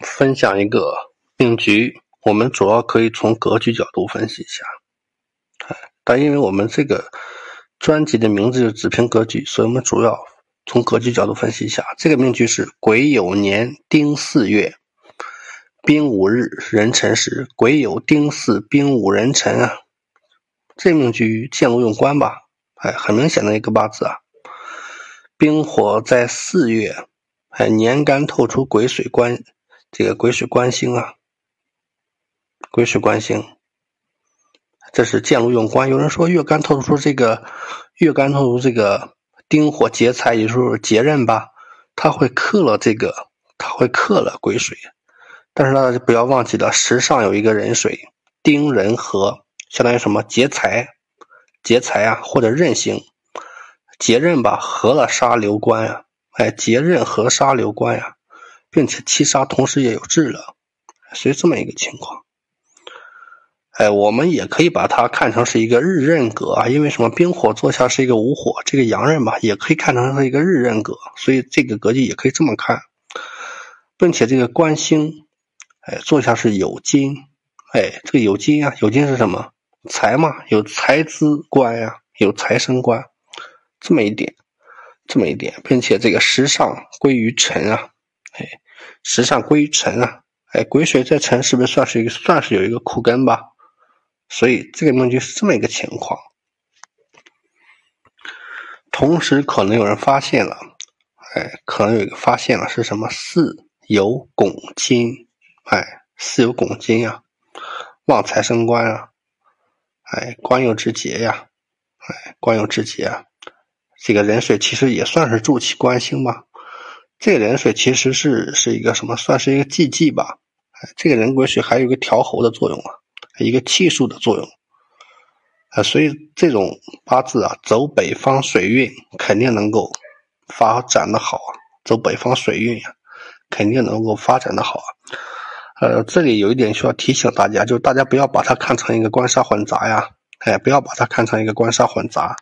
分享一个命局，我们主要可以从格局角度分析一下。哎，但因为我们这个专辑的名字是子平格局，所以我们主要从格局角度分析一下。这个命局是癸酉年丁巳月丙午日壬辰时，癸酉丁巳丙午壬辰啊。这命局见禄用官吧？哎，很明显的一个八字啊。丙火在四月，哎，年干透出癸水官。这个癸水官星啊，癸水官星，这是见禄用官。有人说月干透出这个月干透出这个丁火劫财，也就是劫刃吧，它会克了这个，它会克了癸水。但是大家不要忘记了，时上有一个壬水，丁壬合，相当于什么劫财，劫财啊，或者刃星，劫刃吧，合了杀流官呀，哎，劫刃合杀流官呀。并且七杀同时也有制了，所以这么一个情况。哎，我们也可以把它看成是一个日刃格啊，因为什么？冰火坐下是一个午火，这个阳刃嘛，也可以看成是一个日刃格，所以这个格局也可以这么看。并且这个官星，哎，坐下是有金，哎，这个有金啊，有金是什么？财嘛，有财资官呀，有财生官，这么一点，这么一点，并且这个时上归于辰啊。时上归于辰啊，哎，癸水在辰是不是算是一个算是有一个苦根吧？所以这个命局是这么一个情况。同时，可能有人发现了，哎，可能有一个发现了是什么？巳有拱金，哎，巳有拱金呀，旺财生官啊，哎，官有之节呀，哎，官有之节啊，这个壬水其实也算是助其官星吧。这个人水其实是是一个什么？算是一个忌忌吧。这个人癸水还有一个调候的作用啊，一个气数的作用。啊，所以这种八字啊，走北方水运肯定能够发展的好啊。走北方水运呀，肯定能够发展的好啊。呃，这里有一点需要提醒大家，就是大家不要把它看成一个官杀混杂呀。哎，不要把它看成一个官杀混杂。